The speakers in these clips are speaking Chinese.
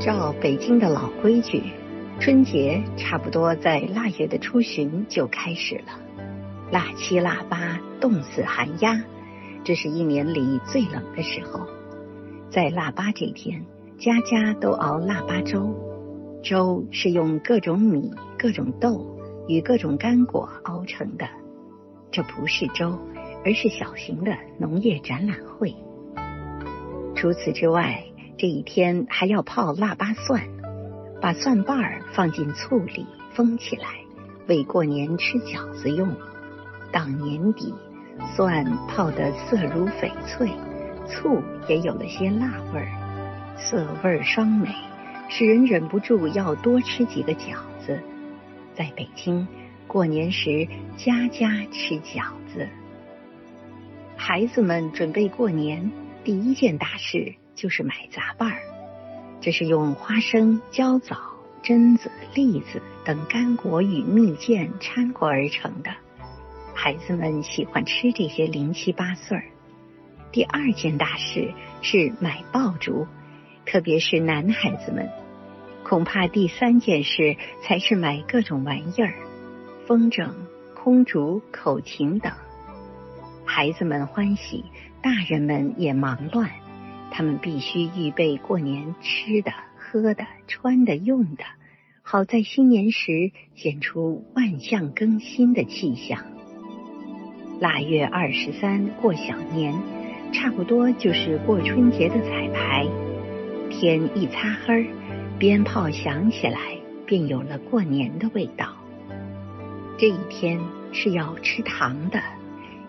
照北京的老规矩，春节差不多在腊月的初旬就开始了。腊七腊八，冻死寒鸦，这是一年里最冷的时候。在腊八这天，家家都熬腊八粥，粥是用各种米、各种豆与各种干果熬成的。这不是粥，而是小型的农业展览会。除此之外，这一天还要泡腊八蒜，把蒜瓣儿放进醋里封起来，为过年吃饺子用。到年底，蒜泡得色如翡翠，醋也有了些辣味儿，色味双美，使人忍不住要多吃几个饺子。在北京。过年时，家家吃饺子。孩子们准备过年，第一件大事就是买杂拌儿。这是用花生、焦枣、榛子、栗子等干果与蜜饯掺和而成的。孩子们喜欢吃这些零七八碎儿。第二件大事是买爆竹，特别是男孩子们。恐怕第三件事才是买各种玩意儿。风筝、空竹、口琴等，孩子们欢喜，大人们也忙乱。他们必须预备过年吃的、喝的、穿的、用的，好在新年时显出万象更新的气象。腊月二十三过小年，差不多就是过春节的彩排。天一擦黑，鞭炮响起来，便有了过年的味道。这一天是要吃糖的，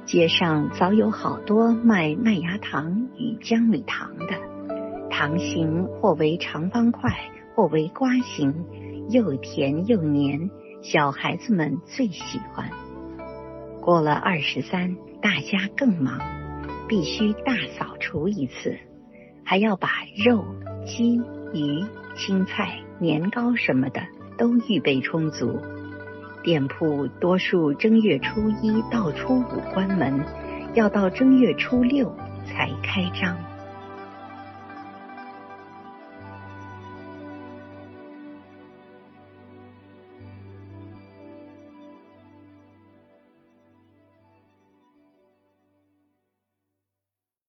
街上早有好多卖麦芽糖与江米糖的，糖形或为长方块，或为瓜形，又甜又黏，小孩子们最喜欢。过了二十三，大家更忙，必须大扫除一次，还要把肉、鸡、鱼、青菜、年糕什么的都预备充足。店铺多数正月初一到初五关门，要到正月初六才开张。